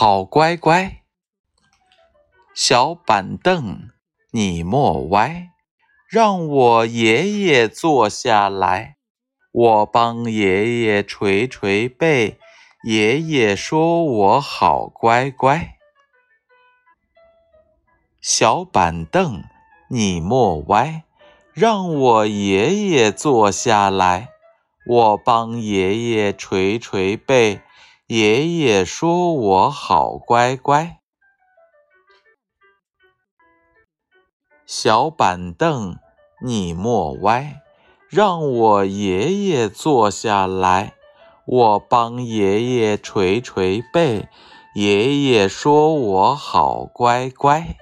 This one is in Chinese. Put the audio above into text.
好乖乖。小板凳你莫歪，让我爷爷坐下来，我帮爷爷捶捶背。爷爷说我好乖乖。小板凳你莫歪，让我爷爷坐下来，我帮爷爷捶捶背。爷爷说我好乖乖。小板凳你莫歪，让我爷爷坐下来，我帮爷爷捶捶背。爷爷说我好乖乖。